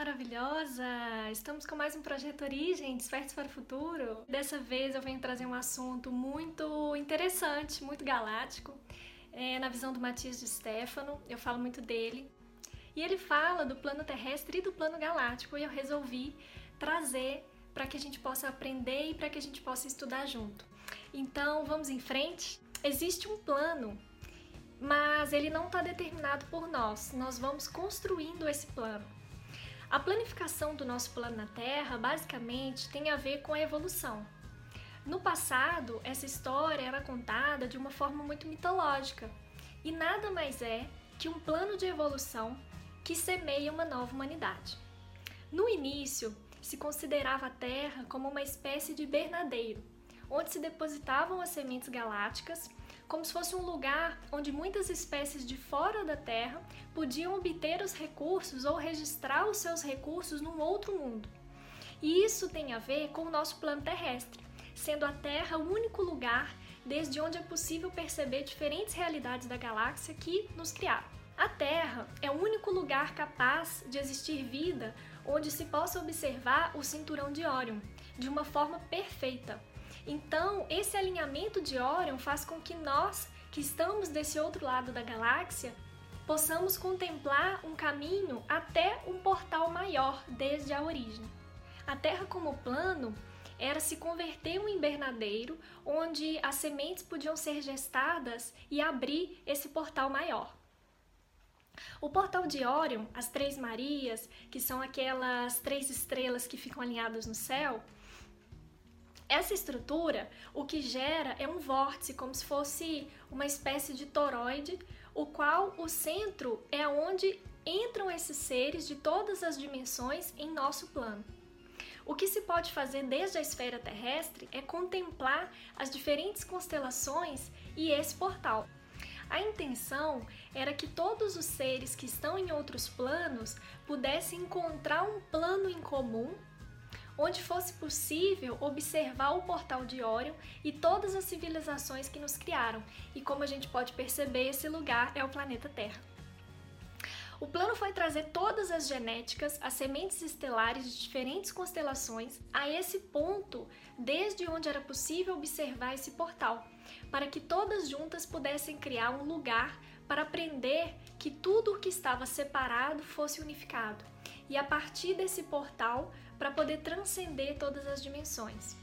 maravilhosa! Estamos com mais um projeto Origem, Despertes para o Futuro. Dessa vez eu venho trazer um assunto muito interessante, muito galáctico, é, na visão do Matias de Stefano, eu falo muito dele. E ele fala do plano terrestre e do plano galáctico, e eu resolvi trazer para que a gente possa aprender e para que a gente possa estudar junto. Então vamos em frente? Existe um plano mas ele não está determinado por nós, nós vamos construindo esse plano. A planificação do nosso plano na Terra basicamente tem a ver com a evolução. No passado, essa história era contada de uma forma muito mitológica e nada mais é que um plano de evolução que semeia uma nova humanidade. No início, se considerava a Terra como uma espécie de bernadeiro, onde se depositavam as sementes galácticas como se fosse um lugar onde muitas espécies de fora da Terra podiam obter os recursos ou registrar os seus recursos num outro mundo. E isso tem a ver com o nosso plano terrestre, sendo a Terra o único lugar desde onde é possível perceber diferentes realidades da galáxia que nos criaram. A Terra é o único lugar capaz de existir vida onde se possa observar o cinturão de Órion de uma forma perfeita, então, esse alinhamento de Órion faz com que nós, que estamos desse outro lado da galáxia, possamos contemplar um caminho até um portal maior desde a origem. A Terra como plano era se converter um invernadeiro onde as sementes podiam ser gestadas e abrir esse portal maior. O portal de Órion, as Três Marias, que são aquelas três estrelas que ficam alinhadas no céu, essa estrutura, o que gera é um vórtice, como se fosse uma espécie de toroide, o qual o centro é onde entram esses seres de todas as dimensões em nosso plano. O que se pode fazer desde a esfera terrestre é contemplar as diferentes constelações e esse portal. A intenção era que todos os seres que estão em outros planos pudessem encontrar um plano em comum onde fosse possível observar o portal de Órion e todas as civilizações que nos criaram. E como a gente pode perceber, esse lugar é o planeta Terra. O plano foi trazer todas as genéticas, as sementes estelares de diferentes constelações a esse ponto, desde onde era possível observar esse portal, para que todas juntas pudessem criar um lugar para aprender que tudo o que estava separado fosse unificado. E a partir desse portal para poder transcender todas as dimensões.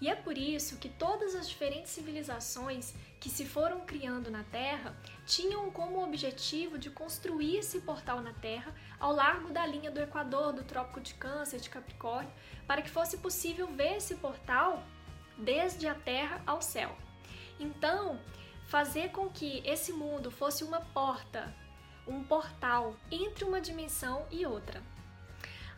E é por isso que todas as diferentes civilizações que se foram criando na Terra tinham como objetivo de construir esse portal na Terra ao largo da linha do Equador, do Trópico de Câncer, de Capricórnio, para que fosse possível ver esse portal desde a Terra ao céu. Então, fazer com que esse mundo fosse uma porta, um portal entre uma dimensão e outra.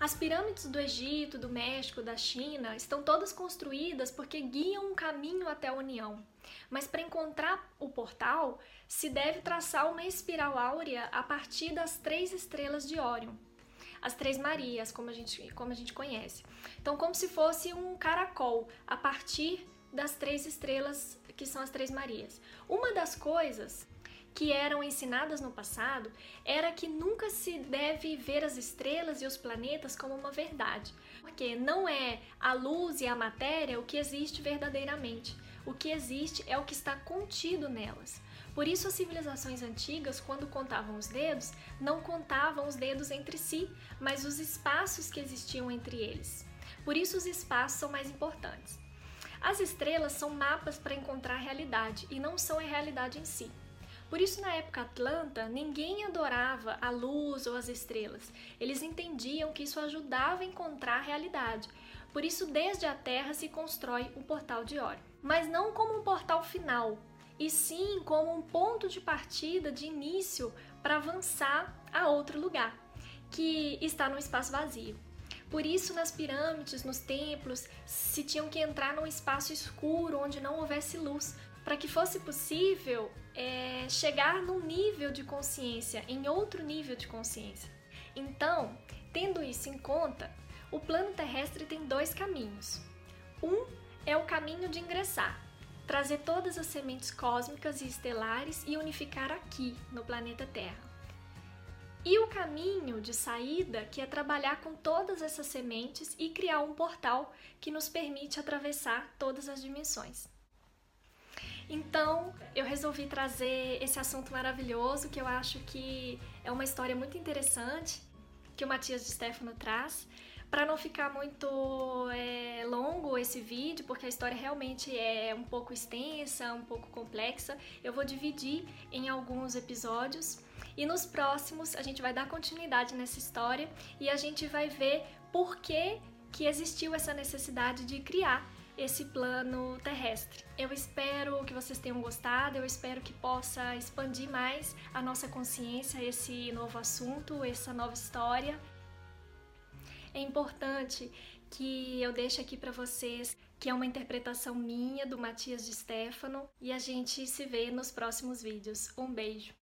As pirâmides do Egito, do México, da China estão todas construídas porque guiam um caminho até a União. Mas para encontrar o portal, se deve traçar uma espiral áurea a partir das três estrelas de Órion. As Três Marias, como a gente, como a gente conhece. Então, como se fosse um caracol a partir das três estrelas que são as Três Marias. Uma das coisas que eram ensinadas no passado era que nunca se deve ver as estrelas e os planetas como uma verdade, porque não é a luz e a matéria o que existe verdadeiramente. O que existe é o que está contido nelas. Por isso, as civilizações antigas, quando contavam os dedos, não contavam os dedos entre si, mas os espaços que existiam entre eles. Por isso, os espaços são mais importantes. As estrelas são mapas para encontrar a realidade e não são a realidade em si. Por isso, na época Atlanta, ninguém adorava a luz ou as estrelas. Eles entendiam que isso ajudava a encontrar a realidade. Por isso, desde a Terra se constrói o portal de Órion. Mas não como um portal final, e sim como um ponto de partida, de início, para avançar a outro lugar, que está no espaço vazio. Por isso, nas pirâmides, nos templos, se tinham que entrar num espaço escuro onde não houvesse luz, para que fosse possível é, chegar num nível de consciência, em outro nível de consciência. Então, tendo isso em conta, o plano terrestre tem dois caminhos. Um é o caminho de ingressar, trazer todas as sementes cósmicas e estelares e unificar aqui, no planeta Terra. e o caminho de saída, que é trabalhar com todas essas sementes e criar um portal que nos permite atravessar todas as dimensões. Então, eu resolvi trazer esse assunto maravilhoso que eu acho que é uma história muito interessante que o Matias de Stefano traz. Para não ficar muito é, longo esse vídeo, porque a história realmente é um pouco extensa, um pouco complexa, eu vou dividir em alguns episódios e nos próximos a gente vai dar continuidade nessa história e a gente vai ver por que, que existiu essa necessidade de criar esse plano terrestre. Eu espero que vocês tenham gostado, eu espero que possa expandir mais a nossa consciência, esse novo assunto, essa nova história é importante que eu deixe aqui para vocês que é uma interpretação minha do Matias de Stefano e a gente se vê nos próximos vídeos. Um beijo!